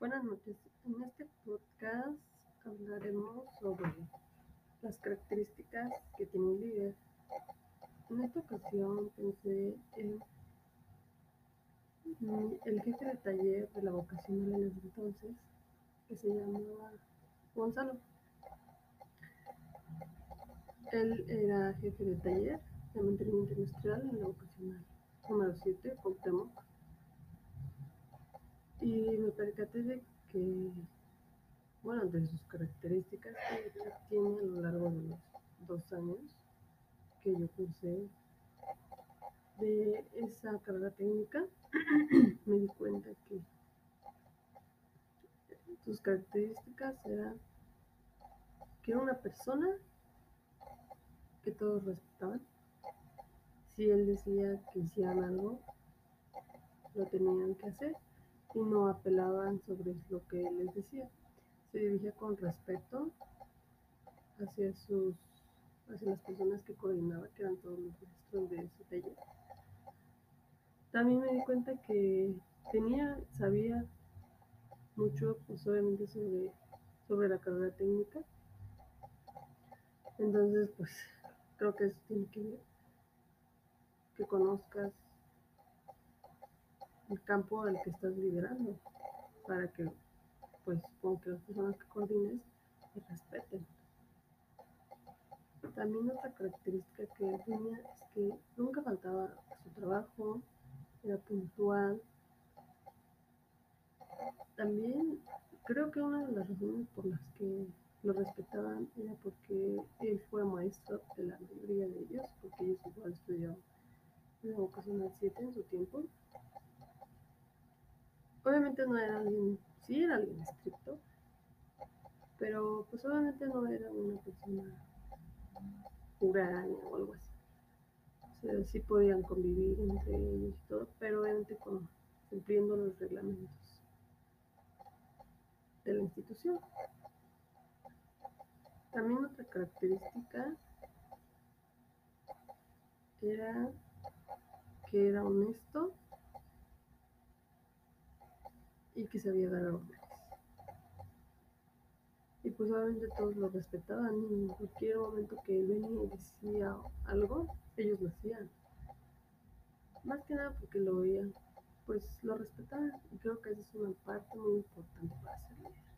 Buenas noches. En este podcast hablaremos sobre las características que tiene un líder. En esta ocasión pensé en el jefe de taller de la vocacional en ese entonces, que se llamaba Gonzalo. Él era jefe de taller de mantenimiento industrial en la vocacional percaté de que, bueno, de sus características que tiene a lo largo de los dos años que yo cursé de esa carrera técnica, me di cuenta que sus características eran que era una persona que todos respetaban. Si él decía que hicieran algo, lo tenían que hacer y no apelaban sobre lo que les decía. Se dirigía con respeto hacia sus hacia las personas que coordinaba, que eran todos los maestros de ese taller. También me di cuenta que tenía, sabía mucho, pues obviamente sobre, sobre la carrera técnica. Entonces, pues creo que eso tiene que ver que conozcas el campo al que estás liderando para que pues con que las personas que coordines te respeten. También otra característica que tenía es que nunca faltaba su trabajo, era puntual. También creo que una de las razones por las que lo respetaban era porque él fue maestro de la mayoría de ellos, porque ellos igual estudiaron en la vocacional 7 en su tiempo. No era alguien, sí era alguien estricto, pero pues obviamente no era una persona huraña o algo así. O sea, sí podían convivir entre ellos y todo, pero obviamente cumpliendo los reglamentos de la institución. También otra característica era que era honesto y que sabía ganar hombres. Y pues obviamente todos lo respetaban y en cualquier momento que venía y decía algo, ellos lo hacían. Más que nada porque lo veían, pues lo respetaban y creo que esa es una parte muy importante para ser líder.